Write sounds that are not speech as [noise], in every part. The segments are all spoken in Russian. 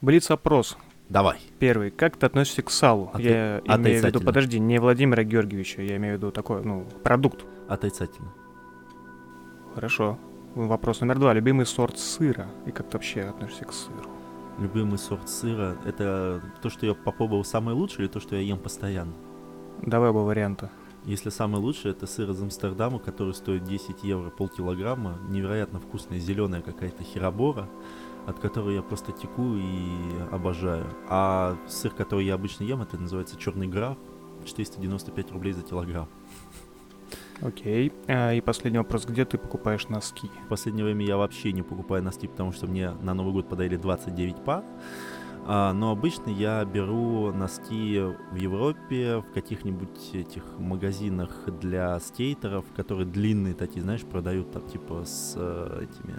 Блиц-опрос. Давай. Первый. Как ты относишься к салу? Оты- Я имею в виду, отрицательно. подожди, не Владимира Георгиевича, я имею в виду такой, ну, продукт. Отрицательно. Хорошо. Вопрос номер два. Любимый сорт сыра. И как ты вообще относишься к сыру? Любимый сорт сыра — это то, что я попробовал самое лучшее, или то, что я ем постоянно? Давай оба варианта. Если самый лучший, это сыр из Амстердама, который стоит 10 евро полкилограмма. Невероятно вкусная зеленая какая-то херобора, от которой я просто теку и обожаю. А сыр, который я обычно ем, это называется черный граф. 495 рублей за килограмм. Окей. А, и последний вопрос. Где ты покупаешь носки? В последнее время я вообще не покупаю носки, потому что мне на Новый год подарили 29 пар. А, но обычно я беру носки в Европе, в каких-нибудь этих магазинах для скейтеров, которые длинные такие, знаешь, продают там типа с э, этими...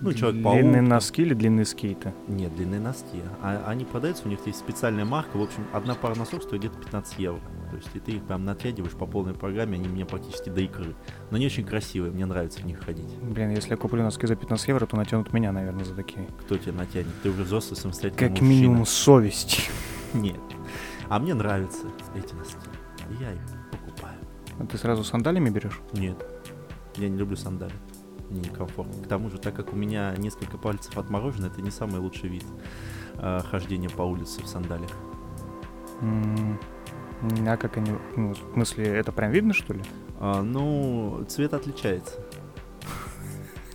Ну, Человек-паук. Длинные там. носки или длинные скейты? Нет, длинные носки. А они продаются, у них есть специальная марка. В общем, одна пара носок стоит где-то 15 евро. То есть и ты их прям натягиваешь по полной программе, они мне практически до икры. Но они очень красивые, мне нравится в них ходить. Блин, если я куплю носки за 15 евро, то натянут меня, наверное, за такие. Кто тебя натянет? Ты уже взрослый самостоятельный Как мужчина. минимум совесть. [laughs] Нет. А мне нравятся эти носки. И Я их покупаю. А ты сразу сандалиями берешь? Нет. Я не люблю сандали. Некомфортно. К тому же, так как у меня несколько пальцев отморожено, это не самый лучший вид э, хождения по улице в сандалиях. М, А как они... Ну, в смысле, это прям видно, что ли? А, ну, цвет отличается.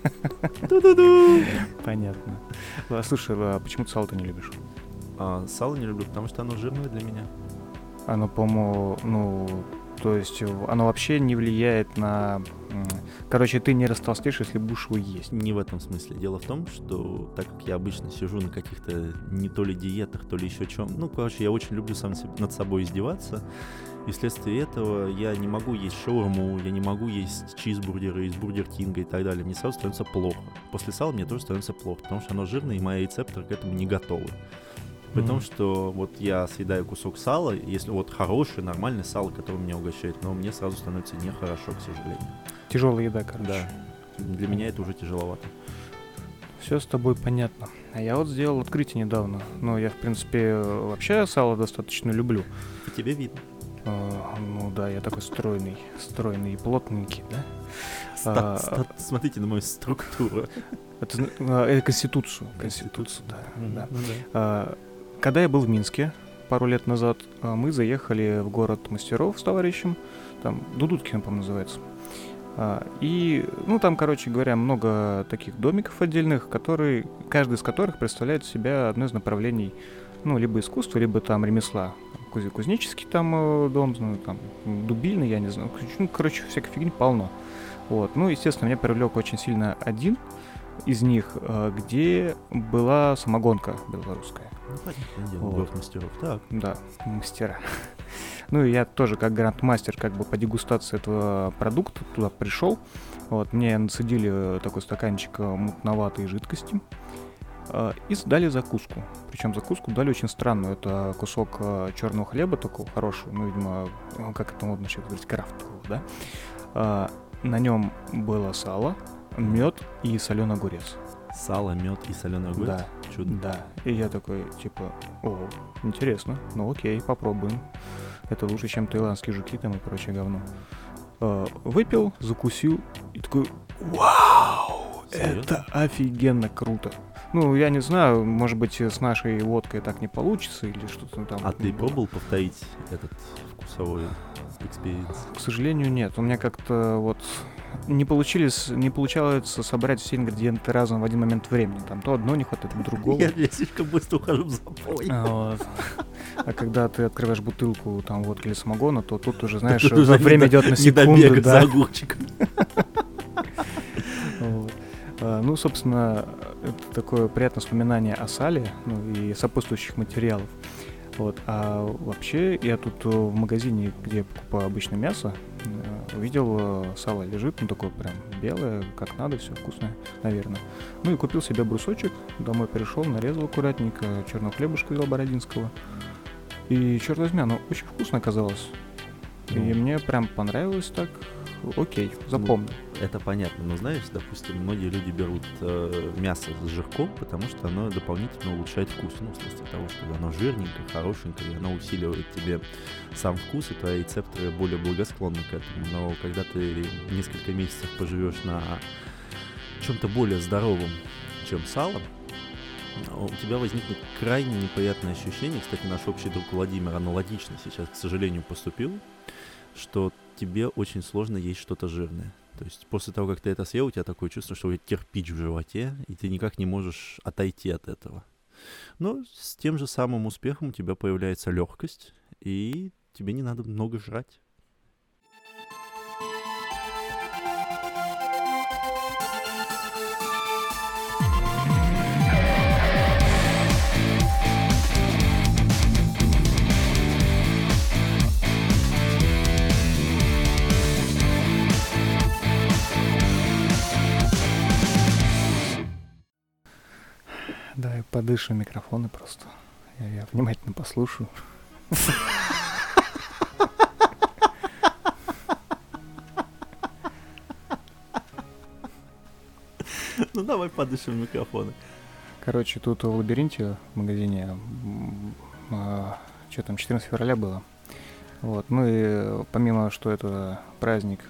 [laughs] Понятно. А, Слушай, а почему ты сало ты не любишь? А, сало не люблю, потому что оно жирное для меня. Оно, по-моему, ну, то есть э, оно вообще не влияет на... Короче, ты не растолстеешь, если будешь его есть. Не в этом смысле. Дело в том, что так как я обычно сижу на каких-то не то ли диетах, то ли еще чем, ну, короче, я очень люблю сам над собой издеваться. И вследствие этого я не могу есть шаурму, я не могу есть чизбургеры из Бургер Кинга и так далее. Мне сразу становится плохо. После сала мне тоже становится плохо, потому что оно жирное, и мои рецепторы к этому не готовы. При том, Мгм. что вот я съедаю кусок сала, если вот хорошее, нормальное сало, которое меня угощает, но мне сразу становится нехорошо, к сожалению. Тяжелая еда, короче. Да. Для меня это уже тяжеловато. Все с тобой понятно. А я вот сделал открытие недавно. Ну, я, в принципе, вообще сало достаточно люблю. По тебе видно. А, Ну да, я такой стройный, стройный и плотненький, да? Ста- А, смотрите на мою структуру. [laughs] Это, а, это конституцию. Конституцию, да. да. Ну да. А, Когда я был в Минске пару лет назад, а, мы заехали в город мастеров с товарищем, там Дудуткин, по-моему, называется. А, И, ну, там, короче говоря, много таких домиков отдельных, которые, каждый из которых представляет себя одно из направлений, ну, либо искусства, либо там ремесла. Куз- Кузнеческий там э, дом, ну, там, дубильный, я не знаю. Ну, короче, всякой фигни полно. Вот. Ну, естественно, меня привлек очень сильно один из них, э, где была самогонка белорусская. Ну, понятное дело, Вот. мастеров. Так. Да, мастера. [laughs] Ну и я тоже как грандмастер как бы по дегустации этого продукта туда пришел. Вот, мне нацедили э, такой стаканчик э, мутноватой жидкости э, и дали закуску. Причем закуску дали очень странную. Это кусок черного хлеба такого хорошего, ну, видимо, как это модно сейчас говорить, крафтового, да? На нем было сало, мед и соленый огурец. Сало, мед и соленый огурец. Да. Чудо. Да. И я такой, типа, о, интересно, ну окей, попробуем. Это лучше, чем таиландские жуки там и прочее говно. Э, Выпил, закусил и такой, вау, Серьезно? это офигенно круто. Ну, я не знаю, может быть, с нашей водкой так не получится или что-то там. А ты пробовал повторить этот вкусовой experience? К сожалению, нет. У меня как-то вот не получились, не получалось собрать все ингредиенты разом в один момент времени. Там то одно не хватает, то другого. Я, я слишком быстро ухожу в запой. А. А когда ты открываешь бутылку там водки или самогона, то тут уже, знаешь, Тут уже время идет на секунду, за да. огурчиком. Вот. А, Ну, собственно, это такое приятное воспоминание о сале, ну и сопутствующих материалов. Вот. А вообще, я тут э, в магазине, где я покупаю обычно мясо, увидел э, сало лежит, ну такое прям белое, как надо, все вкусное, наверное. Ну и купил себе брусочек, домой пришел, нарезал аккуратненько, черного хлебушка взял бородинского. И черт возьми, оно очень вкусно оказалось. И Ну. мне прям понравилось так. Окей, запомню. Ну, это понятно, но знаешь, допустим, многие люди берут э, мясо с жирком, потому что оно дополнительно улучшает вкус. Ну, в смысле того, что оно жирненькое, хорошенькое, и оно усиливает тебе сам вкус, и твои рецепторы более благосклонны к этому. Но когда ты несколько месяцев поживешь на чем-то более здоровом, чем сало, у тебя возникнет крайне неприятное ощущение. Кстати, наш общий друг Владимир аналогично сейчас, к сожалению, поступил, что тебе очень сложно есть что-то жирное. То есть после того, как ты это съел, у тебя такое чувство, что у тебя кирпич в животе, и ты никак не можешь отойти от этого. Но с тем же самым успехом у тебя появляется легкость, и тебе не надо много жрать. Да, я подышу микрофоны просто. Я, я внимательно послушаю. Ну давай подышим микрофоны. Короче, тут в лабиринте в магазине, а, что там, 14 февраля было. Вот, ну и помимо, что это праздник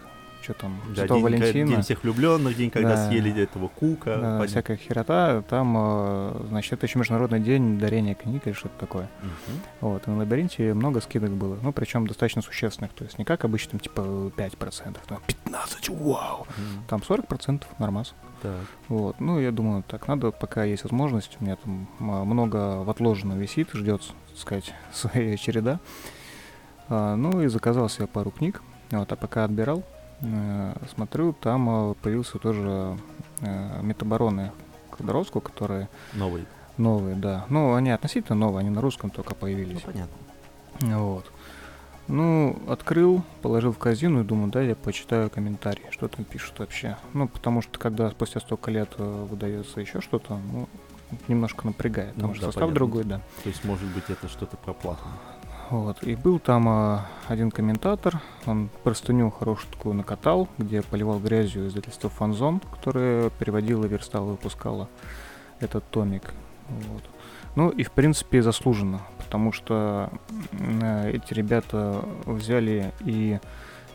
что там, да, Святого день, Валентина. День всех влюбленных, день, когда да, съели этого кука. Да, понятно. всякая херота. Там, э, значит, это еще Международный день дарения книг или что-то такое. Угу. Вот, и на лабиринте много скидок было. Ну, причем достаточно существенных. То есть не как обычно, там, типа 5%, там 15%, вау. Угу. Там 40% нормас. Так. Вот, ну, я думаю, так, надо, пока есть возможность, у меня там много в отложено висит, ждет, так сказать, [laughs] своя череда. А, ну, и заказал себе пару книг. Вот, а пока отбирал, смотрю, там э, появился тоже э, метабароны Ходоровского, которые... Новые. Новые, да. Ну, они относительно новые, они на русском только появились. Ну, понятно. Вот. Ну, открыл, положил в корзину и думаю, да, я почитаю комментарии, что там пишут вообще. Ну, потому что когда спустя столько лет выдается еще что-то, ну, немножко напрягает, потому ну, что да, состав понятно. другой, да. То есть, может быть, это что-то проплатное. Вот. И был там а, один комментатор, он простыню хорошую такую накатал, где поливал грязью издательство «Фанзон», которое переводило, верстало, выпускало этот томик. Вот. Ну и в принципе заслуженно, потому что э, эти ребята взяли и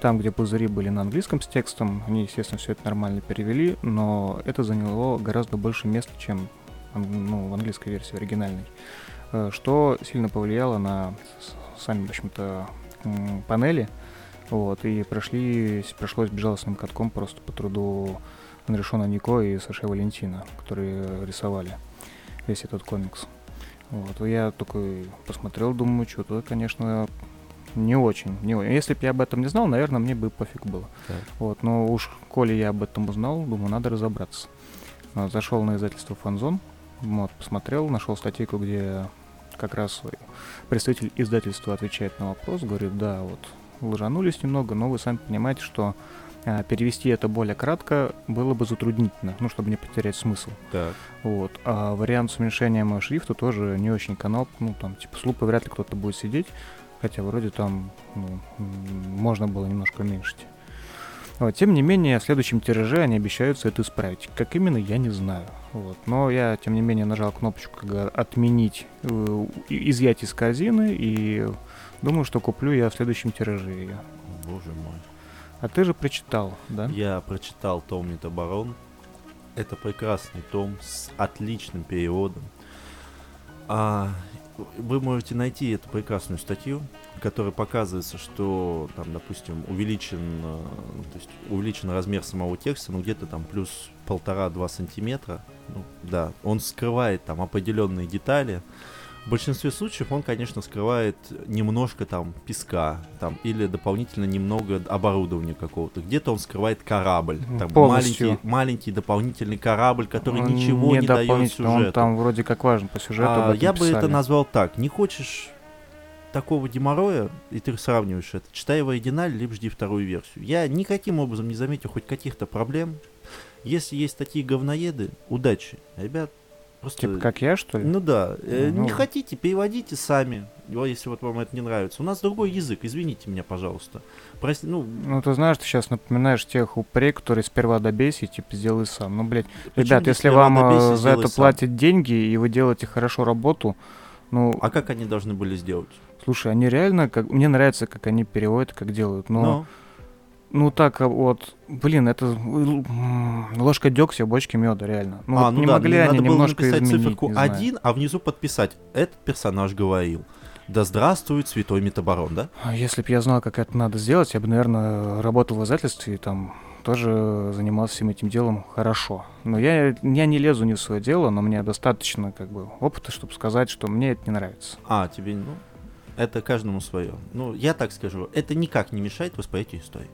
там, где пузыри были на английском с текстом, они, естественно, все это нормально перевели, но это заняло гораздо больше места, чем ну, в английской версии оригинальной, что сильно повлияло на сами, в общем-то, панели. Вот, и прошли, пришлось безжалостным катком просто по труду Анрешона Нико и Саши Валентина, которые рисовали весь этот комикс. Вот, я такой посмотрел, думаю, что-то, конечно, не очень. Не, если бы я об этом не знал, наверное, мне бы пофиг было. Так. Вот, но уж коли я об этом узнал, думаю, надо разобраться. Зашел на издательство Фанзон, вот, посмотрел, нашел статейку, где как раз представитель издательства отвечает на вопрос, говорит, да, вот лжанулись немного, но вы сами понимаете, что а, перевести это более кратко было бы затруднительно, ну, чтобы не потерять смысл. Так. Вот. А вариант с уменьшением шрифта тоже не очень канал, ну, там, типа, с лупой вряд ли кто-то будет сидеть, хотя вроде там ну, можно было немножко уменьшить. Вот. Тем не менее, в следующем тираже они обещаются это исправить. Как именно, я не знаю. Вот. Но я, тем не менее, нажал кнопочку «Отменить», э, изъять из корзины, и думаю, что куплю я в следующем тираже ее. Боже мой. А ты же прочитал, да? Я прочитал том Метабарон. Это прекрасный том с отличным переводом. А, вы можете найти эту прекрасную статью, в которой показывается, что там, допустим, увеличен, э, то есть увеличен размер самого текста, ну где-то там плюс полтора-два сантиметра. Ну, да, он скрывает там определенные детали. В большинстве случаев он, конечно, скрывает немножко там песка, там, или дополнительно немного оборудования какого-то. Где-то он скрывает корабль, там, маленький, маленький дополнительный корабль, который он ничего не, не дает сюжету. Он там вроде как важен по сюжету. А, я писали. бы это назвал так. Не хочешь такого геморроя, и ты сравниваешь это, читай в оригинале, либо жди вторую версию. Я никаким образом не заметил хоть каких-то проблем. Если есть такие говноеды, удачи. Ребят, Просто... Типа как я, что ли? Ну да. Э, Ну. Не хотите, переводите сами, Ну, если вот вам это не нравится. У нас другой язык, извините меня, пожалуйста. Прости, ну, Ну, ты знаешь, ты сейчас напоминаешь тех упрей, которые сперва добейся типа сделай сам. Ну, блядь, почему ребят, если вам э, добейся, за это сам? платят деньги, и вы делаете хорошо работу, ну, А как они должны были сделать? слушай, они реально, как мне нравится, как они переводят, как делают, но, Ну, ну так а вот, блин, это м, ложка дегтя в бочке меда, реально. Ну, а, вот ну не да, могли они надо было немножко написать изменить, циферку не знаю. 1, а внизу подписать. Этот персонаж говорил. Да здравствует святой метабарон, да? А Если бы я знал, как это надо сделать, я бы, наверное, работал в издательстве и там тоже занимался всем этим делом хорошо. Но я, я не лезу не в свое дело, но мне достаточно как бы опыта, чтобы сказать, что мне это не нравится. А, тебе, ну, это каждому свое. Ну, я так скажу, это никак не мешает восприятию истории.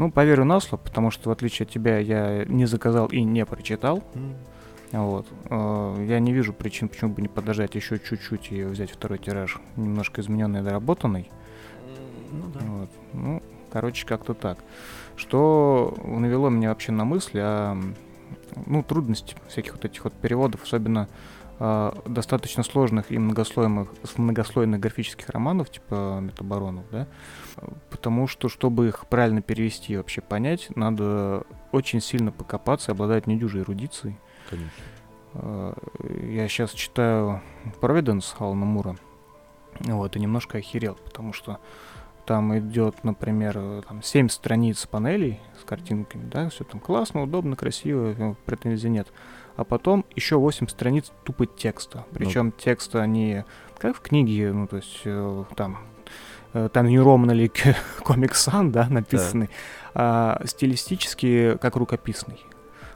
Ну, поверю на слово, потому что, в отличие от тебя, я не заказал и не прочитал. М, Вот. Э, Я не вижу причин, почему бы не подождать еще чуть-чуть и взять второй тираж, немножко измененный и доработанный. Ну да. Вот. Ну, короче, как-то так. Что навело меня вообще на мысль о ну, трудности всяких вот этих вот переводов, особенно достаточно сложных и многослойных, многослойных графических романов, типа Метабаронов, да, потому что, чтобы их правильно перевести и вообще понять, надо очень сильно покопаться, обладать недюжей эрудицией. Конечно. Э, Я сейчас читаю Providence Алана Мура. Вот, и немножко охерел, потому что там идет, например, там 7 страниц панелей с картинками, да, все там классно, удобно, красиво, э, претензий нет. А потом еще 8 страниц тупо текста. Причем текста не как в книге, ну, то есть э, там э, там не ровно ли комик сан, да, написанный, а стилистически как рукописный.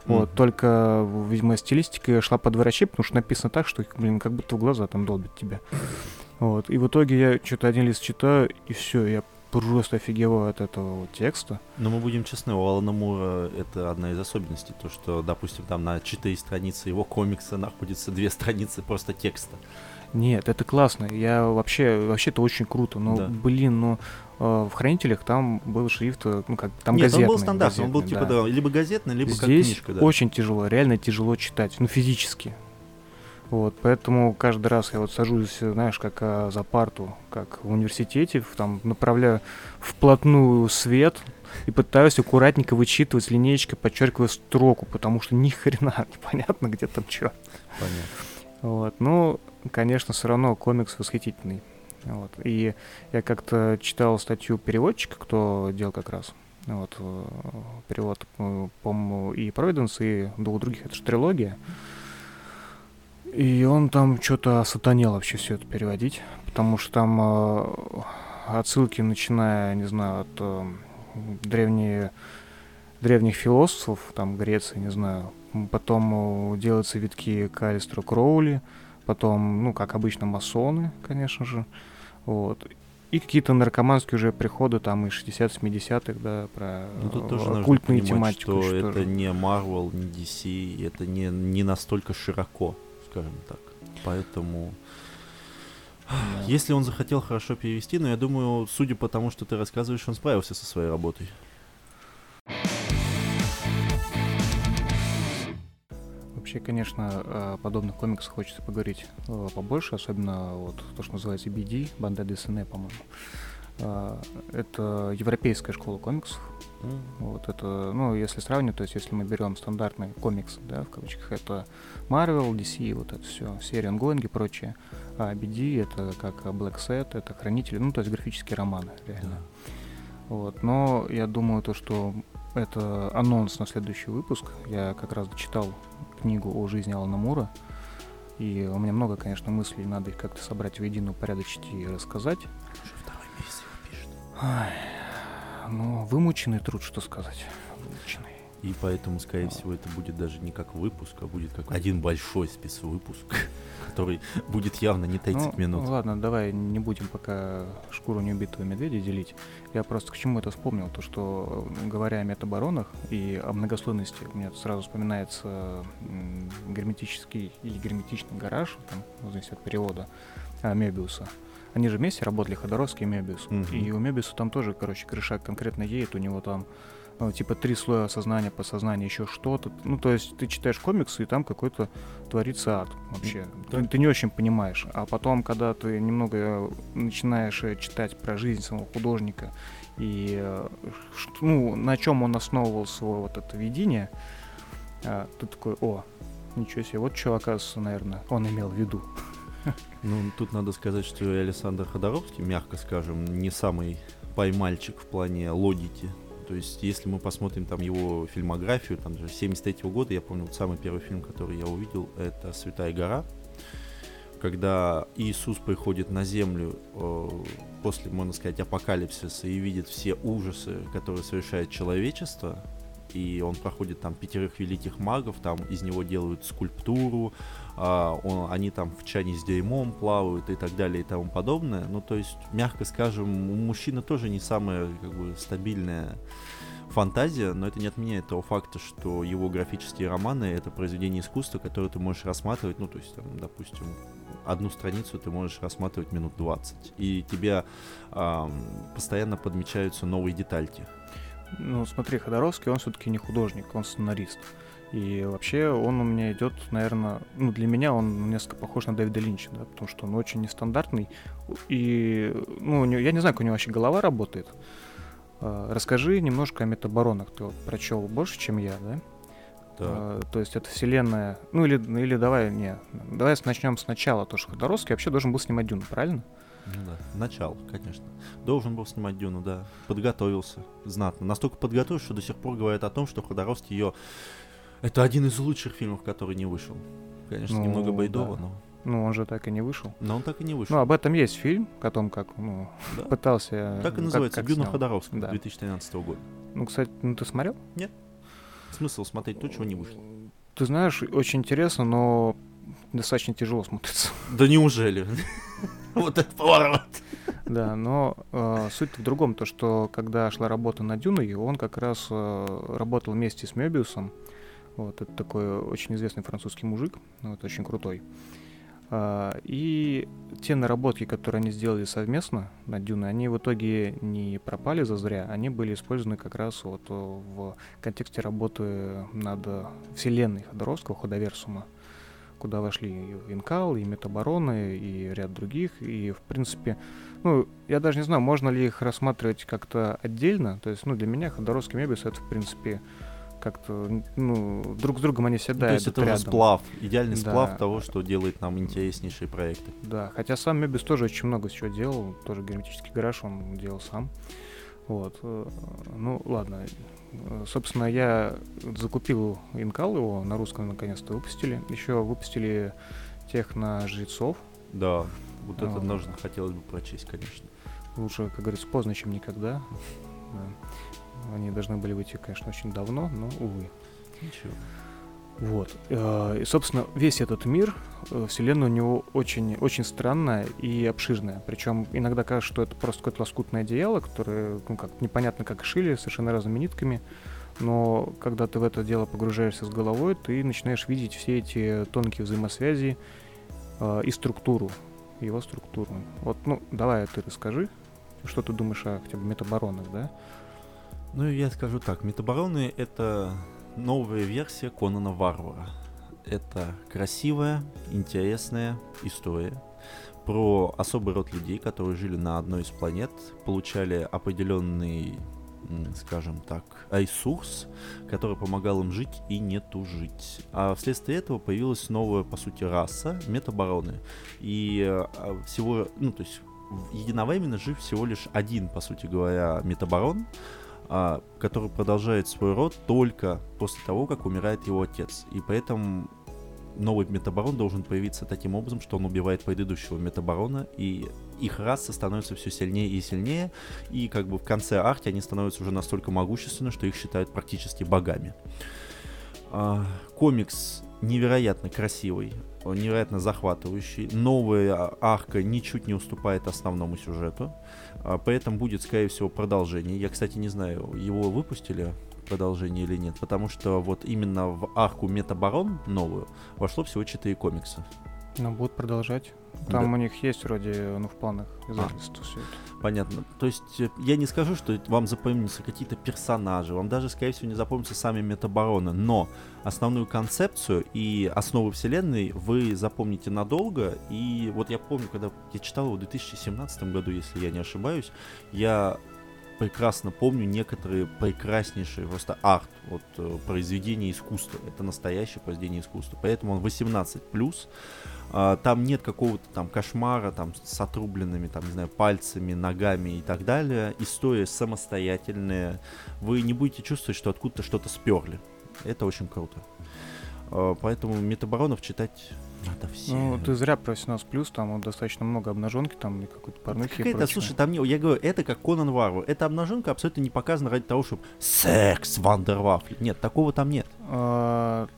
Вот, Мгм. только, видимо, стилистика шла под врачи, потому что написано так, что, блин, как будто в глаза там долбит тебя. Вот, и в итоге я что-то один лист читаю, и все, я просто офигеваю от этого вот текста. Но мы будем честны, у Алана Мура это одна из особенностей, то что, допустим, там на 4 страницы его комикса находится две страницы просто текста. Нет, это классно, я вообще, вообще это очень круто, но, Да. блин, ну, э, в Хранителях там был шрифт, э, ну, как, там Нет, газетный. он был стандартный, он был газетный, типа да. да, либо газетный, либо как Здесь книжка, да. очень тяжело, реально тяжело читать, ну, физически. Вот, поэтому каждый раз я вот сажусь, знаешь, как а, за парту, как в университете, там направляю вплотную свет и пытаюсь аккуратненько вычитывать линеечкой, подчеркивая строку, потому что ни [laughs] хрена непонятно, где там что. Понятно. Вот. Ну, конечно, все равно комикс восхитительный. Вот. И я как-то читал статью переводчика, кто делал как раз вот, э, перевод, э, по-моему, и Providence, и двух других, это же трилогия. И он там что-то сатанел вообще все это переводить, потому что там э, отсылки, начиная, не знаю, от э, древние, древних философов, там, Греции, не знаю, потом э, делаются витки к Кроули, потом, ну, как обычно, масоны, конечно же, вот. И какие-то наркоманские уже приходы там из 60-70-х, да, про Ну тут тоже э, нужно понимать, тематику. что это тоже. не Marvel, не DC, это не, не настолько широко, скажем так. Поэтому, Да. если он захотел хорошо перевести, но я думаю, судя по тому, что ты рассказываешь, он справился со своей работой. Вообще, конечно, о подобных комиксах хочется поговорить э, побольше, особенно вот то, что называется BD, Банда Десене, по-моему. Э, Это европейская школа комиксов. Вот это, ну, если сравнивать, то есть если мы берем стандартные комиксы, да, в кавычках, это Marvel, DC, вот это все, серия Ongoing и прочее. А BD это как Black Set, это Хранители, ну, то есть графические романы, реально. Вот, но я думаю, то, что это анонс на следующий выпуск. Я как раз дочитал книгу о жизни Алана Мура. И у меня много, конечно, мыслей, надо их как-то собрать воедино, упорядочить и рассказать. Ай, ну, вымученный труд, что сказать. Вымученный. И поэтому, скорее всего, это будет даже не как выпуск, а будет как один большой спецвыпуск, [laughs] который будет явно не 30 ну, минут. ладно, давай не будем пока шкуру неубитого медведя делить. Я просто к чему это вспомнил, то что говоря о метаборонах и о многослойности, у меня сразу вспоминается герметический или герметичный гараж, там, в зависимости от перевода, а, Мебиуса. Они же вместе работали, Ходоровский и Мебиус. Мгм. И у Мебиуса там тоже, короче, крыша конкретно едет, у него там э, типа три слоя сознания, подсознания, еще что-то. Ну, то есть ты читаешь комиксы, и там какой-то творится ад вообще. Да. Ты, ты не очень понимаешь. А потом, когда ты немного э, начинаешь э, читать про жизнь самого художника и э, ну, на чем он основывал свое вот это видение, ты такой, о, ничего себе, вот что, оказывается, наверное, он имел в виду. Ну, тут надо сказать, что Александр Ходоровский, мягко скажем, не самый поймальчик в плане логики. То есть, если мы посмотрим там его фильмографию, там же 73 года, я помню, вот самый первый фильм, который я увидел, это «Святая гора», когда Иисус приходит на землю э, после, можно сказать, апокалипсиса и видит все ужасы, которые совершает человечество, и он проходит там пятерых великих магов, там из него делают скульптуру, а, он- они там в чане с дерьмом плавают и так далее и тому подобное. Ну, то есть, мягко скажем, у мужчины тоже не самая как бы стабильная фантазия, но это не отменяет того факта, что его графические романы это произведение искусства, которое ты можешь рассматривать, ну, то есть, там, допустим, одну страницу ты можешь рассматривать минут 20, и тебя ам, постоянно подмечаются новые детальки. Ну, смотри, Ходоровский, он все-таки не художник, он сценарист. И вообще он у меня идет, наверное, ну для меня он несколько похож на Дэвида Линча, да, потому что он очень нестандартный. И, ну, него, я не знаю, как у него вообще голова работает. А, Расскажи немножко о метабаронах. Ты вот прочел больше, чем я, да? Так. А, то есть это вселенная. Ну или, или давай, не, давай начнем сначала. То, что Ходоровский вообще должен был снимать Дюну, правильно? Ну да, начало, конечно. Должен был снимать Дюну, да. Подготовился знатно. Настолько подготовился, что до сих пор говорят о том, что Ходоровский ее... Это один из лучших фильмов, который не вышел. Конечно, Ну, немного байдово, да. но... Ну, он же так и не вышел. Но он так и не вышел. Ну, об этом есть фильм, о том, как, ну, Да. пытался... Так и ну, называется как снял. Ходоровского Да. 2013 года. Ну, кстати, ну ты смотрел? Смысл смотреть то, чего не вышло. Ты знаешь, очень интересно, но достаточно тяжело смотрится. [laughs] Да неужели? [laughs] Вот это поворот. Да, но э, суть в другом, то что когда шла работа над Дюной, он как раз э, работал вместе с Мебиусом. Вот, это такой очень известный французский мужик, вот, очень крутой. А, и те наработки, которые они сделали совместно над Дюной, они в итоге не пропали зазря, они были использованы как раз вот э, в контексте работы над вселенной Ходоровского, Ходоверсума, куда вошли и Инкал, и Метабароны, и ряд других, и в принципе, ну, я даже не знаю, можно ли их рассматривать как-то отдельно, то есть, ну, для меня Ходоровский Мебиус это, в принципе, как-то, ну, друг с другом они всегда То есть это рядом. сплав, идеальный Да. сплав того, что делает нам интереснейшие проекты. Да, хотя сам Мебис тоже очень много чего делал, тоже герметический гараж он делал сам. Вот, э, ну ладно. Э, Собственно, я закупил Инкал его, на русском наконец-то выпустили. Еще выпустили тех на жрецов. Да, вот это нужно хотелось бы прочесть, конечно. Лучше, как говорится, поздно, чем никогда. Да. Они должны были выйти, конечно, очень давно, но, увы. Ничего. Вот. Э, И, собственно, весь этот мир, э, вселенная у него очень, очень странная и обширная. Причем иногда кажется, что это просто какое-то лоскутное одеяло, которое, ну как, непонятно как шили, совершенно разными нитками. Но когда ты в это дело погружаешься с головой, ты начинаешь видеть все эти тонкие взаимосвязи э, и структуру, его структуру. Вот, ну, давай ты расскажи, что ты думаешь о хотя бы метабаронах, да? Ну, я скажу так, Метабароны — это новая версия Конана Варвара. Это красивая, интересная история про особый род людей, которые жили на одной из планет, получали определенный, скажем так, ресурс, который помогал им жить и не тужить. А вследствие этого появилась новая, по сути, раса — метабароны. И э, а, всего, ну, то есть единовременно жив всего лишь один, по сути говоря, метабарон, а, который продолжает свой род только после того, как умирает его отец. И поэтому новый метабарон должен появиться таким образом, что он убивает предыдущего метабарона, и их раса становится все сильнее и сильнее, и как бы в конце арки они становятся уже настолько могущественны, что их считают практически богами. Комикс невероятно красивый, он невероятно захватывающий. Новая а, арка ничуть не уступает основному сюжету. А, Поэтому будет, скорее всего, продолжение. Я, кстати, не знаю, его выпустили продолжение или нет, потому что вот именно в арку Метабарон новую вошло всего 4 комикса. Ну, будут продолжать. Там да. у них есть вроде, ну, в планах издательства а. все это. Понятно. То есть э, я не скажу, что вам запомнятся какие-то персонажи, вам даже, скорее всего, не запомнятся сами метабароны, но основную концепцию и основы вселенной вы запомните надолго. И вот я помню, когда я читал его в 2017 году, если я не ошибаюсь, я прекрасно помню некоторые прекраснейшие просто арт, вот э, произведения искусства. Это настоящее произведение искусства. Поэтому он 18 плюс. А, там нет какого-то там кошмара там с отрубленными там не знаю пальцами, ногами и так далее. История самостоятельная. Вы не будете чувствовать, что откуда-то что-то сперли. Это очень круто. А, поэтому метабаронов читать надо все. Ну, ты зря про 18 плюс, там достаточно много обнаженки, там и какой-то порнухи. Какая-то, слушай, там не, я говорю, это как Конан Варвар. Эта обнаженка абсолютно не показана ради того, чтобы секс Вандервафли. Нет, такого там нет. А,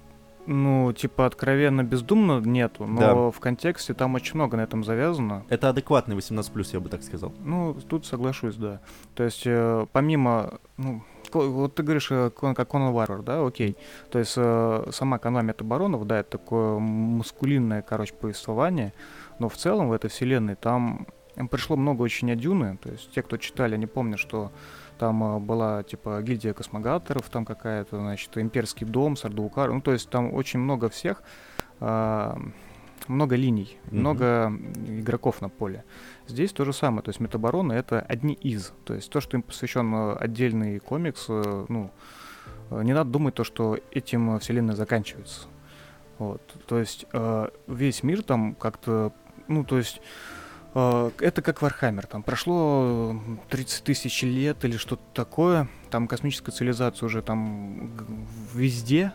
ну, типа, откровенно бездумно нету, но да. в контексте там очень много на этом завязано. Это адекватный 18+, я бы так сказал. Ну, тут соглашусь, да. То есть, э, помимо, ну, вот ты говоришь, э, как Конан Варвар, да, окей. То есть, э, сама канва Метабаронов, да, это такое мускулинное, короче, повествование, но в целом в этой вселенной там пришло много очень от Дюны, то есть те, кто читали, они помнят, что там э, была, типа, гильдия космогаторов, там какая-то, значит, имперский дом, Сардуукар. Ну, то есть там очень много всех, э, много линий, mm-hmm. много игроков на поле. Здесь то же самое. То есть Метабороны — это одни из. То есть то, что им посвящен э, отдельный комикс, э, ну, не надо думать то, что этим вселенная заканчивается. Вот. То есть э, весь мир там как-то, ну, то есть Э, это как Вархаммер. Там прошло 30 тысяч лет или что-то такое. Там космическая цивилизация уже там везде.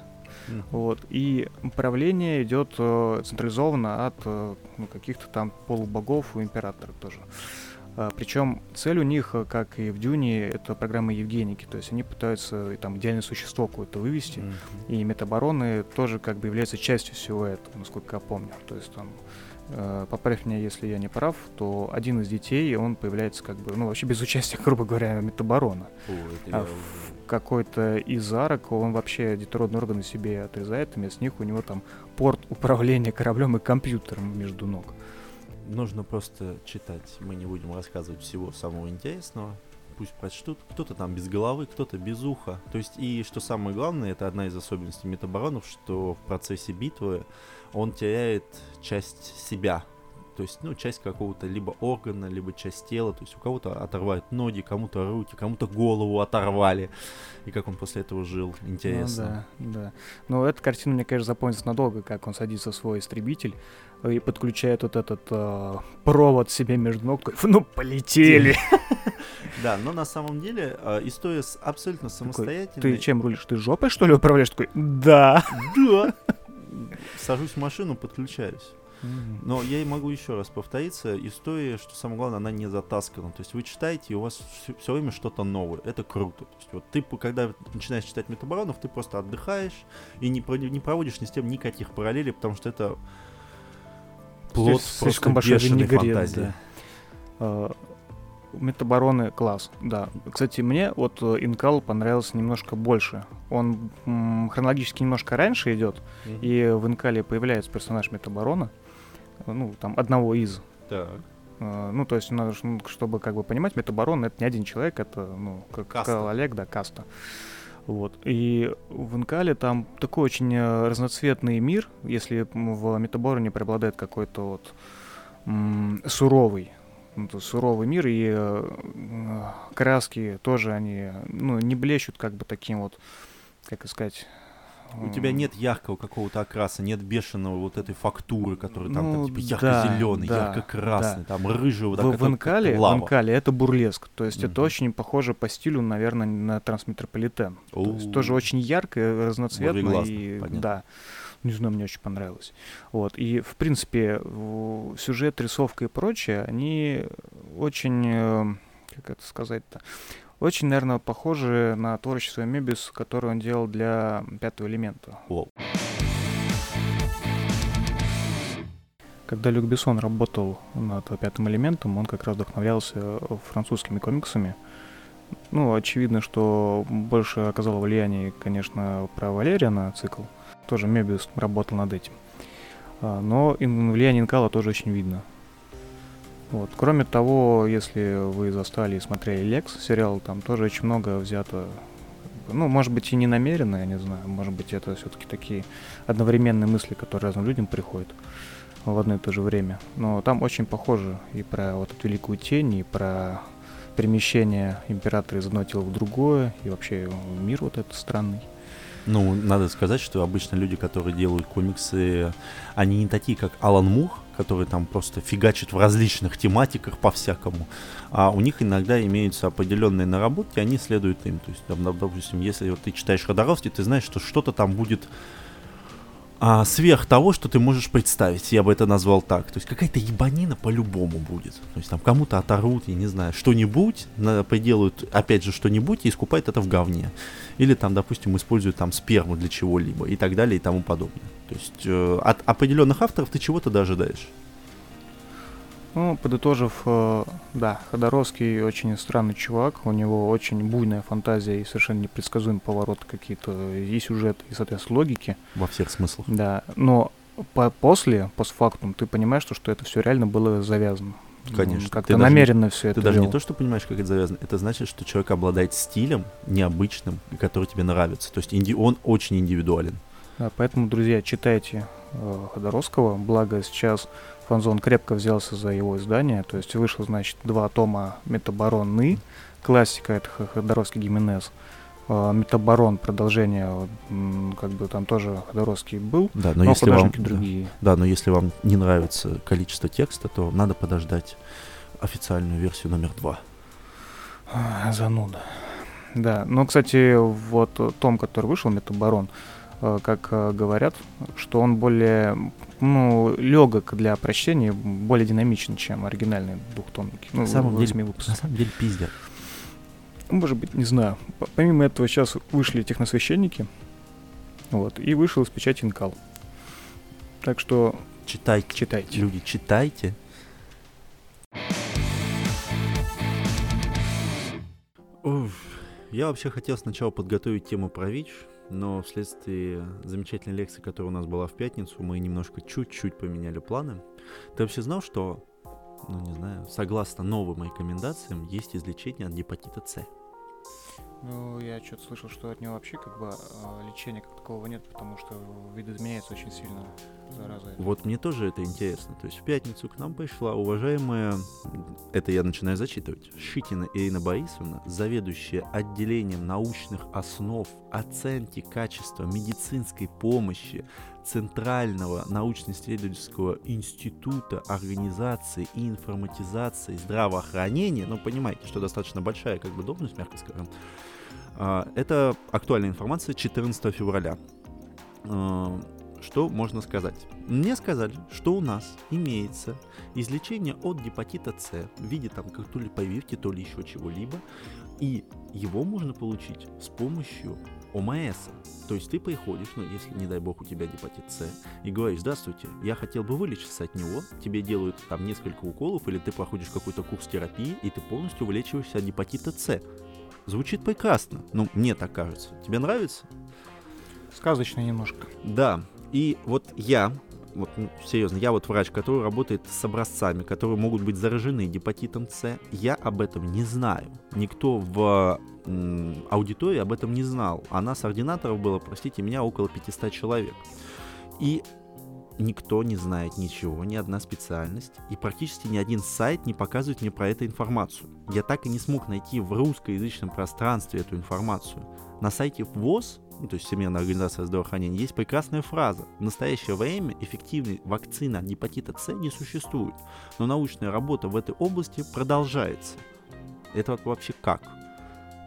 Вот. И управление идет э, централизованно от э, ну, каких-то там полубогов у императора тоже. Причем цель у них, как и в Дюне, это программа Евгеники. То есть они пытаются там идеальное существо какое-то вывести. Mm-hmm. И метабароны тоже как бы являются частью всего этого, насколько я помню. То есть там Э, поправь меня, если я не прав, то один из детей, он появляется как бы, ну, вообще без участия, [laughs] грубо говоря, метабарона. О, а я... в какой-то из арок он вообще детородные органы себе отрезает, вместо них у него там порт управления кораблем и компьютером между ног. Нужно просто читать. Мы не будем рассказывать всего самого интересного. Пусть прочтут. Кто-то там без головы, кто-то без уха. То есть, и что самое главное, это одна из особенностей метабаронов, что в процессе битвы он теряет часть себя. То есть, ну, часть какого-то либо органа, либо часть тела. То есть у кого-то оторвают ноги, кому-то руки, кому-то голову оторвали. И как он после этого жил, интересно. Ну, да, да. Но эта картина, мне, конечно, запомнится надолго, как он садится в свой истребитель и подключает вот этот э, провод себе между ног. Ну, полетели! [laughs] Да, но на самом деле э, история абсолютно самостоятельная. Ты чем рулишь? Ты жопой, что ли, управляешь? Такой, да. Да [laughs] сажусь в машину, подключаюсь. Но я и могу еще раз повториться, история, что самое главное, она не затаскана. То есть вы читаете, и у вас все, все время что-то новое. Это круто. То есть вот ты, когда начинаешь читать метабаронов, ты просто отдыхаешь и не, не проводишь ни с тем никаких параллелей, потому что это плод слишком большой фантазии. Да. Метабароны класс, да. Кстати, мне вот э, Инкал понравился немножко больше. Он м, хронологически немножко раньше идет, mm-hmm. и в Инкале появляется персонаж Метабарона, ну, там, одного из. Так. Uh, ну, то есть, надо, ну, чтобы как бы понимать, Метабарон это не один человек, это, ну, как каста. Олег, да, каста. Вот. И в Инкале там такой очень э, разноцветный мир, если в Метабороне преобладает какой-то вот суровый это суровый мир, и э, краски тоже они, ну, не блещут как бы таким вот, как сказать... У тебя нет яркого какого-то окраса, нет бешеного вот этой фактуры, которая там, ну, там типа ярко-зеленый, да, ярко-красный, да. там рыжий вот в, в, Инкале, в Инкале это бурлеск, то есть mm-hmm. это очень похоже по стилю, наверное, на трансметрополитен. То есть тоже очень ярко, разноцветно и понятно. да. Не знаю, мне очень понравилось. Вот. И, в принципе, сюжет, рисовка и прочее, они очень, э, как это сказать-то, очень, наверное, похожи на творчество Мебис, которое он делал для пятого элемента. Wow. Когда Люк Бессон работал над пятым элементом, он как раз вдохновлялся французскими комиксами. Ну, очевидно, что больше оказало влияние, конечно, про Валерия на цикл – тоже Мебиус работал над этим. А, но влияние Инкала тоже очень видно. Вот. Кроме того, если вы застали и смотрели Лекс сериал, там тоже очень много взято ну, может быть, и не намеренно, я не знаю. Может быть, это все-таки такие одновременные мысли, которые разным людям приходят в одно и то же время. Но там очень похоже и про вот эту великую тень, и про перемещение императора из одного тела в другое, и вообще мир вот этот странный. Ну, надо сказать, что обычно люди, которые делают комиксы, они не такие, как Алан Мур, который там просто фигачит в различных тематиках по-всякому. А у них иногда имеются определенные наработки, они следуют им. То есть, там, допустим, если вот ты читаешь Ходоровский, ты знаешь, что что-то там будет а, сверх того, что ты можешь представить, я бы это назвал так. То есть какая-то ебанина по-любому будет. То есть там кому-то оторвут, я не знаю, что-нибудь, приделают опять же что-нибудь и искупают это в говне. Или там, допустим, используют там сперму для чего-либо и так далее и тому подобное. То есть э, от определенных авторов ты чего-то ожидаешь. Ну, подытожив, э, да, Ходоровский очень странный чувак, у него очень буйная фантазия и совершенно непредсказуемый поворот какие-то и сюжет, и, соответственно, логики. Во всех смыслах. Да, но по после, постфактум, ты понимаешь, что, что это все реально было завязано. Конечно. Как-то намеренно даже, все это Ты даже не то, что понимаешь, как это завязано, это значит, что человек обладает стилем необычным, который тебе нравится. То есть инди- он очень индивидуален. Да, поэтому, друзья, читайте э, Ходоровского, благо сейчас Фанзон крепко взялся за его издание, то есть вышло, значит, два тома Метабароны, классика, это Ходоровский Гименез, а, Метабарон, продолжение, как бы там тоже Ходоровский был, да, но, но если вам, другие. Да, но если вам не нравится количество текста, то надо подождать официальную версию номер два. Зануда. Да, ну, кстати, вот том, который вышел, Метабарон, Э, как говорят, что он более ну, легок для прочтения, более динамичен, чем оригинальный двухтомники. Ну, на, самом деле, на самом деле пиздец. Может быть, не знаю. Помимо этого, сейчас вышли техносвященники, вот, и вышел из печати Инкал. Так что читайте, читайте. Люди, читайте. Уф. Я вообще хотел сначала подготовить тему про ВИЧ, но вследствие замечательной лекции, которая у нас была в пятницу, мы немножко чуть-чуть поменяли планы. Ты вообще знал, что, ну не знаю, согласно новым рекомендациям, есть излечение от гепатита С? Ну, я что-то слышал, что от него вообще как бы а, лечения как такового нет, потому что видоизменяется очень сильно Вот мне тоже это интересно. То есть в пятницу к нам пришла уважаемая, это я начинаю зачитывать, Шитина Ирина Борисовна, заведующая отделением научных основ, оценки качества медицинской помощи Центрального научно-исследовательского института организации и информатизации здравоохранения, ну, понимаете, что достаточно большая как бы должность, мягко скажем, а, это актуальная информация 14 февраля. Что можно сказать? Мне сказали, что у нас имеется излечение от гепатита С в виде там как то ли повивки, то ли еще чего-либо, и его можно получить с помощью ОМС. То есть ты приходишь, ну если, не дай бог, у тебя гепатит С, и говоришь, здравствуйте, я хотел бы вылечиться от него, тебе делают там несколько уколов, или ты проходишь какой-то курс терапии, и ты полностью вылечиваешься от гепатита С. Звучит прекрасно, ну мне так кажется. Тебе нравится? Сказочно немножко. Да, и вот я, вот ну, серьезно, я вот врач, который работает с образцами, которые могут быть заражены гепатитом С, я об этом не знаю. Никто в аудитории об этом не знал. А нас, ординаторов, было, простите меня, около 500 человек. И никто не знает ничего, ни одна специальность, и практически ни один сайт не показывает мне про эту информацию. Я так и не смог найти в русскоязычном пространстве эту информацию. На сайте ВОЗ ну, то есть Всемирная организация здравоохранения, есть прекрасная фраза. В настоящее время эффективной вакцины от гепатита С не существует, но научная работа в этой области продолжается. Это вообще как?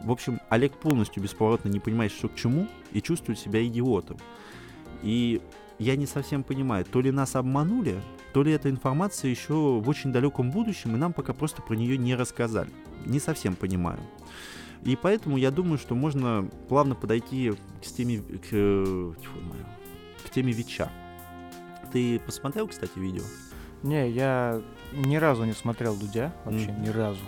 В общем, Олег полностью бесповоротно не понимает, что к чему, и чувствует себя идиотом. И я не совсем понимаю, то ли нас обманули, то ли эта информация еще в очень далеком будущем, и нам пока просто про нее не рассказали. Не совсем понимаю. И поэтому я думаю, что можно плавно подойти к теме, к, к теме ВИЧа. Ты посмотрел, кстати, видео? Не, я ни разу не смотрел Дудя, вообще mm. ни разу.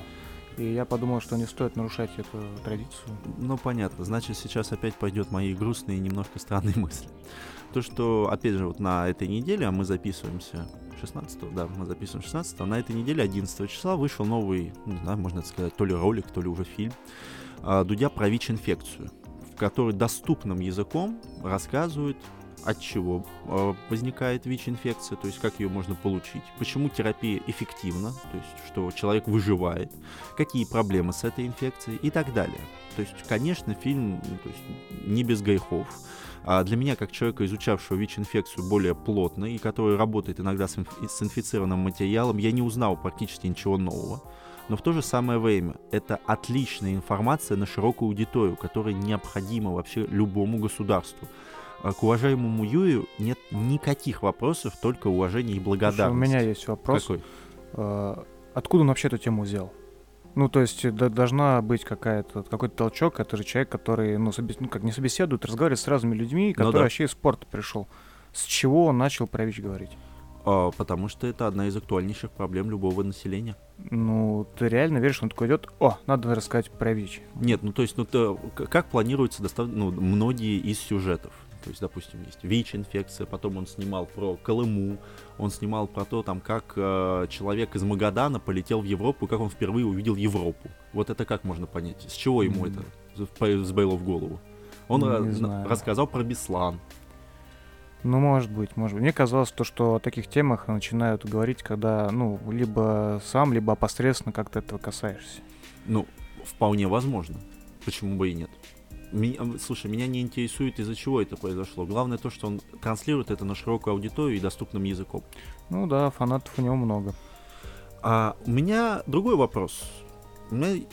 И я подумал, что не стоит нарушать эту традицию. Ну, понятно. Значит, сейчас опять пойдет мои грустные и немножко странные [laughs] мысли. То, что, опять же, вот на этой неделе, а мы записываемся 16 да, мы записываем 16 на этой неделе, 11 числа, вышел новый, не знаю, можно сказать, то ли ролик, то ли уже фильм, Дудя про ВИЧ-инфекцию, в которой доступным языком рассказывают от чего э, возникает ВИЧ-инфекция, то есть как ее можно получить, почему терапия эффективна, то есть что человек выживает, какие проблемы с этой инфекцией и так далее. То есть, конечно, фильм ну, то есть, не без грехов. А для меня, как человека, изучавшего ВИЧ-инфекцию более плотно и который работает иногда с, с инфицированным материалом, я не узнал практически ничего нового. Но в то же самое время это отличная информация на широкую аудиторию, которая необходима вообще любому государству. А к уважаемому Юрию нет никаких вопросов, только уважение и благодарность. Слушай, у меня есть вопрос. Какой? А, откуда он вообще эту тему взял? Ну, то есть да, должна быть какая-то какой-то толчок, это же человек, который, ну, собес... ну как не собеседует, разговаривает с разными людьми, который ну, да. вообще из спорта пришел. С чего он начал про ВИЧ говорить? А, потому что это одна из актуальнейших проблем любого населения. Ну, ты реально веришь, он такой идет, о, надо рассказать про ВИЧ. Нет, ну то есть, ну то, как планируется достав... ну, многие из сюжетов. То есть, допустим, есть ВИЧ-инфекция, потом он снимал про Колыму, он снимал про то, там, как э, человек из Магадана полетел в Европу, как он впервые увидел Европу. Вот это как можно понять? С чего ему mm. это сбрело в голову? Он ra- рассказал про Беслан. Ну, может быть, может быть. Мне казалось, то, что о таких темах начинают говорить, когда, ну, либо сам, либо опосредственно как-то этого касаешься. Ну, вполне возможно. Почему бы и нет? Меня, слушай, меня не интересует, из-за чего это произошло. Главное то, что он транслирует это на широкую аудиторию и доступным языком. Ну да, фанатов у него много. А у меня другой вопрос. У меня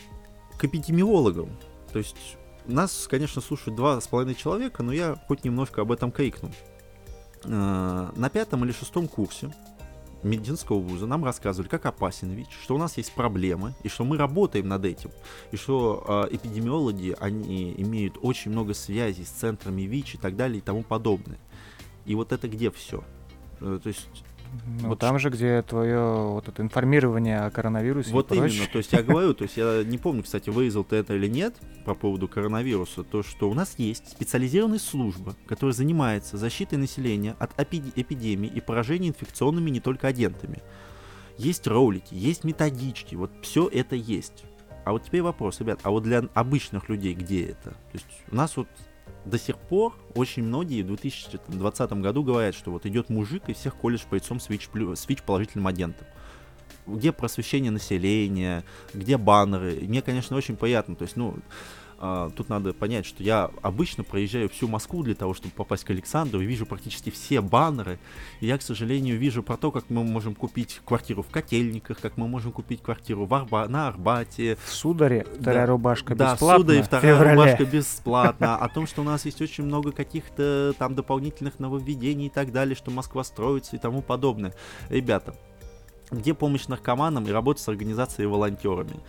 к эпидемиологам. То есть нас, конечно, слушают два с половиной человека, но я хоть немножко об этом крикну. А, на пятом или шестом курсе медицинского вуза нам рассказывали, как опасен ВИЧ, что у нас есть проблемы, и что мы работаем над этим, и что э, эпидемиологи, они имеют очень много связей с центрами ВИЧ и так далее и тому подобное. И вот это где все? Э, то есть ну, вот там же, где твое вот это информирование о коронавирусе. Вот именно, то есть я говорю, то есть я не помню, кстати, вырезал ты это или нет по поводу коронавируса, то что у нас есть специализированная служба, которая занимается защитой населения от эпидемий и поражения инфекционными не только агентами. Есть ролики, есть методички, вот все это есть. А вот теперь вопрос, ребят, а вот для обычных людей где это? То есть у нас вот до сих пор очень многие в 2020 году говорят, что вот идет мужик и всех колет шприцом с ВИЧ, с ВИЧ положительным агентом. Где просвещение населения, где баннеры. Мне, конечно, очень приятно. То есть, ну, а, тут надо понять, что я обычно проезжаю всю Москву для того, чтобы попасть к Александру, и вижу практически все баннеры. И я, к сожалению, вижу про то, как мы можем купить квартиру в Котельниках, как мы можем купить квартиру в Арба... на Арбате. В Сударе вторая да, рубашка да, бесплатно. Да, в Сударе вторая рубашка бесплатно. О том, что у нас есть очень много каких-то там дополнительных нововведений и так далее, что Москва строится и тому подобное. Ребята, где помощь наркоманам и работа с организацией волонтерами?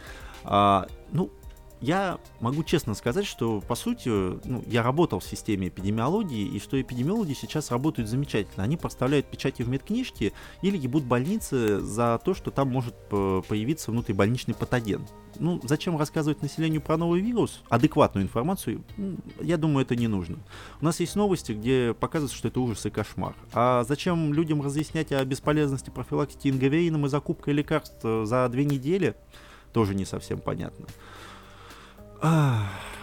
А, ну, я могу честно сказать, что, по сути, ну, я работал в системе эпидемиологии, и что эпидемиологи сейчас работают замечательно. Они поставляют печати в медкнижки или ебут больницы за то, что там может появиться внутрибольничный патоген. Ну, зачем рассказывать населению про новый вирус? Адекватную информацию, я думаю, это не нужно. У нас есть новости, где показывается, что это ужас и кошмар. А зачем людям разъяснять о бесполезности профилактики инговеином и закупкой лекарств за две недели, тоже не совсем понятно.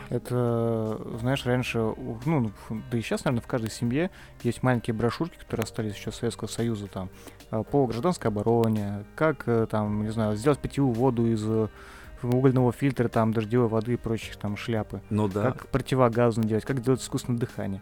Это, знаешь, раньше, ну, да и сейчас, наверное, в каждой семье есть маленькие брошюрки, которые остались еще с Советского Союза, там, а, по гражданской обороне, как, э, там, не знаю, сделать питьевую воду из э, угольного фильтра, там, дождевой воды и прочих там шляпы. Ну да. Как противогазно делать, как делать искусственное дыхание.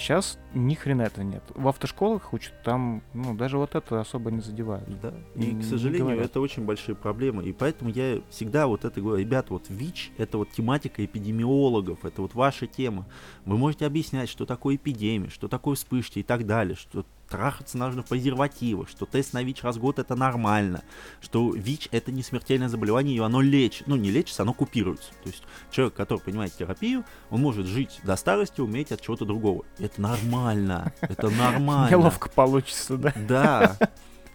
Сейчас ни хрена это нет. В автошколах учат, там, ну, даже вот это особо не задевают. Да. И, к сожалению, это очень большие проблемы. И поэтому я всегда вот это говорю, ребят, вот ВИЧ — это вот тематика эпидемиологов, это вот ваша тема. Вы можете объяснять, что такое эпидемия, что такое вспышки и так далее, что трахаться нужно в презервативах, что тест на ВИЧ раз в год это нормально, что ВИЧ это не смертельное заболевание, и оно лечит, ну не лечится, оно купируется. То есть человек, который принимает терапию, он может жить до старости, уметь от чего-то другого. Это нормально, это [laughs] нормально. Неловко получится, да? Да. [laughs]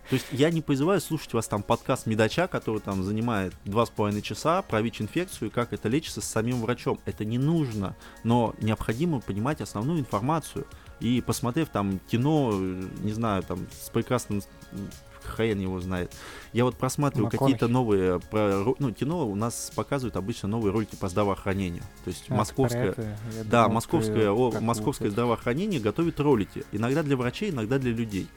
То есть я не призываю слушать вас там подкаст Медача, который там занимает два с половиной часа про ВИЧ-инфекцию и как это лечится с самим врачом. Это не нужно, но необходимо понимать основную информацию. И посмотрев там кино, не знаю, там с прекрасным хрен его знает. Я вот просматриваю какие-то новые, про, ну, кино у нас показывают обычно новые ролики по здравоохранению. То есть а, московское, да, думал, московское, о, московское здравоохранение готовит ролики. Иногда для врачей, иногда для людей.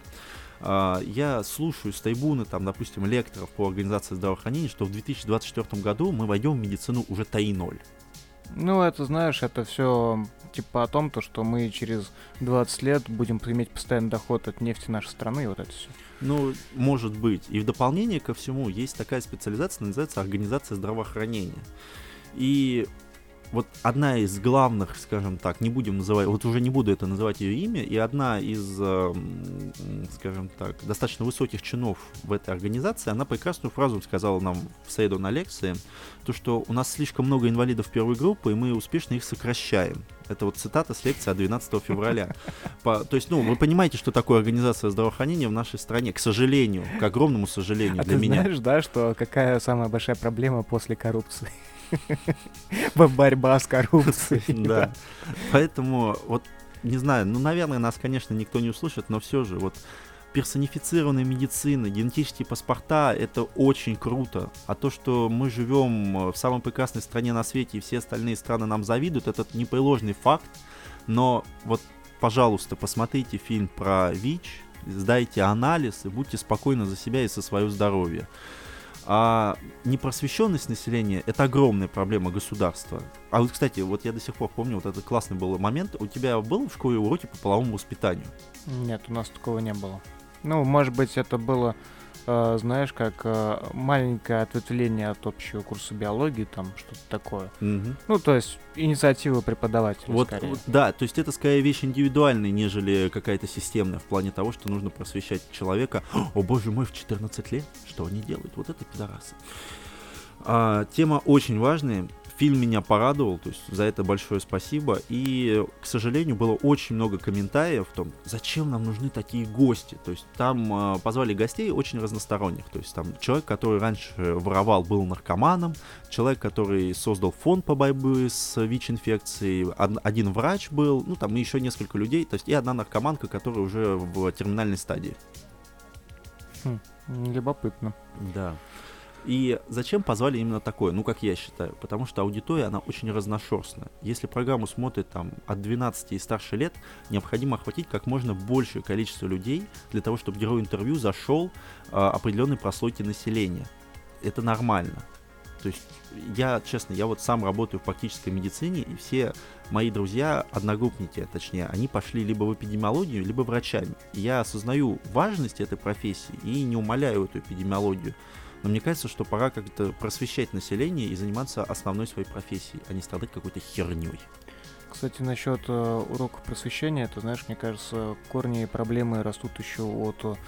Uh, я слушаю с трибуны, там, допустим, лекторов по организации здравоохранения, что в 2024 году мы войдем в медицину уже ТАИ-0. Ну, это, знаешь, это все типа о том, то, что мы через 20 лет будем иметь постоянный доход от нефти нашей страны, и вот это все. Ну, может быть. И в дополнение ко всему есть такая специализация, называется организация здравоохранения. И вот одна из главных, скажем так, не будем называть, вот уже не буду это называть ее имя, и одна из, э, скажем так, достаточно высоких чинов в этой организации, она прекрасную фразу сказала нам в среду на лекции, то, что у нас слишком много инвалидов первой группы, и мы успешно их сокращаем. Это вот цитата с лекции от 12 февраля. По, то есть, ну, вы понимаете, что такое организация здравоохранения в нашей стране, к сожалению, к огромному сожалению а для ты меня. знаешь, да, что какая самая большая проблема после коррупции? Борьба с коррупцией. [laughs] Да. Поэтому, вот, не знаю, ну, наверное, нас, конечно, никто не услышит, но все же, вот, персонифицированная медицина, генетические паспорта, это очень круто. А то, что мы живем в самой прекрасной стране на свете и все остальные страны нам завидуют, это непреложный факт. Но вот, пожалуйста, посмотрите фильм про ВИЧ, сдайте анализ и будьте спокойны за себя и за свое здоровье. А непросвещенность населения — это огромная проблема государства. А вот, кстати, вот я до сих пор помню, вот этот классный был момент. У тебя был в школе уроки по половому воспитанию? Нет, у нас такого не было. Ну, может быть, это было знаешь, как э, маленькое ответвление от общего курса биологии, там что-то такое. Угу. Ну, то есть инициатива преподавателя. Вот, скорее. вот, да, то есть это скорее вещь индивидуальная, нежели какая-то системная в плане того, что нужно просвещать человека. [gasps] О боже мой, в 14 лет, что они делают? Вот это пидорасы. А, тема очень важная. Фильм меня порадовал, то есть за это большое спасибо. И, к сожалению, было очень много комментариев в том, зачем нам нужны такие гости. То есть там э, позвали гостей очень разносторонних. То есть там человек, который раньше воровал, был наркоманом, человек, который создал фонд по борьбе с ВИЧ-инфекцией, один врач был, ну там еще несколько людей, то есть и одна наркоманка, которая уже в терминальной стадии. Хм, любопытно. Да. И зачем позвали именно такое? Ну, как я считаю. Потому что аудитория, она очень разношерстная. Если программу смотрит там от 12 и старше лет, необходимо охватить как можно большее количество людей для того, чтобы герой интервью зашел э, определенной прослойки населения. Это нормально. То есть я, честно, я вот сам работаю в практической медицине, и все мои друзья, одногруппники, точнее, они пошли либо в эпидемиологию, либо врачами. Я осознаю важность этой профессии и не умоляю эту эпидемиологию. Но мне кажется, что пора как-то просвещать население и заниматься основной своей профессией, а не страдать какой-то херней. Кстати, насчет э, уроков просвещения, это, знаешь, мне кажется, корни проблемы растут еще от,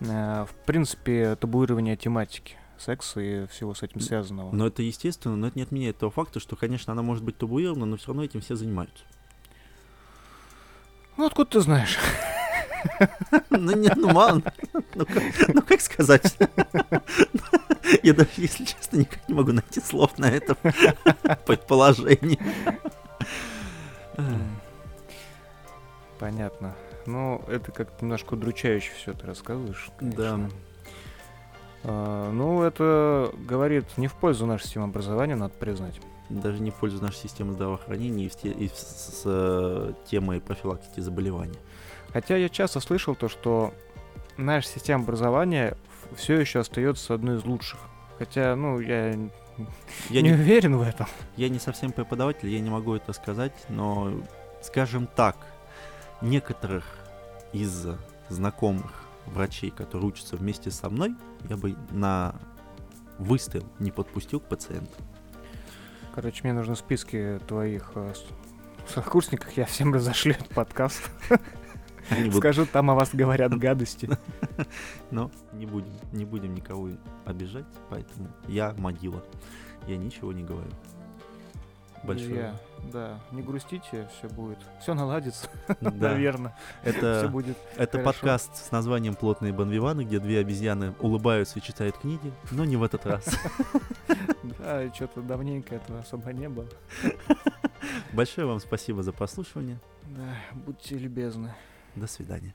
э, в принципе, табуирования тематики секса и всего с этим связанного. Но это естественно, но это не отменяет того факта, что, конечно, она может быть табуирована, но все равно этим все занимаются. Ну, откуда ты знаешь? [laughs] [laughs] Ну, не, ну, мало. Ну, ну, как сказать? [laughs] Я даже, если честно, никак не могу найти слов на это [laughs] предположение. Понятно. Ну, это как немножко удручающе все ты рассказываешь. Конечно. Да. А, ну, это говорит не в пользу нашей системы образования, надо признать. Даже не в пользу нашей системы здравоохранения и, в те, и с, с, с темой профилактики заболеваний. Хотя я часто слышал то, что наша система образования все еще остается одной из лучших. Хотя, ну, я, [laughs] я не, не уверен в этом. Я не совсем преподаватель, я не могу это сказать, но, скажем так, некоторых из знакомых врачей, которые учатся вместе со мной, я бы на выстрел не подпустил к пациенту. Короче, мне нужны списки твоих э, сокурсников, я всем разошлю этот подкаст. [laughs] Они Скажу, там о вас говорят гадости. [laughs] Но не будем, не будем никого обижать, поэтому я могила. Я ничего не говорю. большое. Друзья, да, не грустите, все будет. Все наладится, [laughs] Да. наверное. Все Это, будет. это хорошо. подкаст с названием «Плотные банвиваны», где две обезьяны улыбаются и читают книги, но не в этот раз. [laughs] Да, что-то давненько этого особо не было. Большое вам спасибо за прослушивание. Да, будьте любезны. До свидания.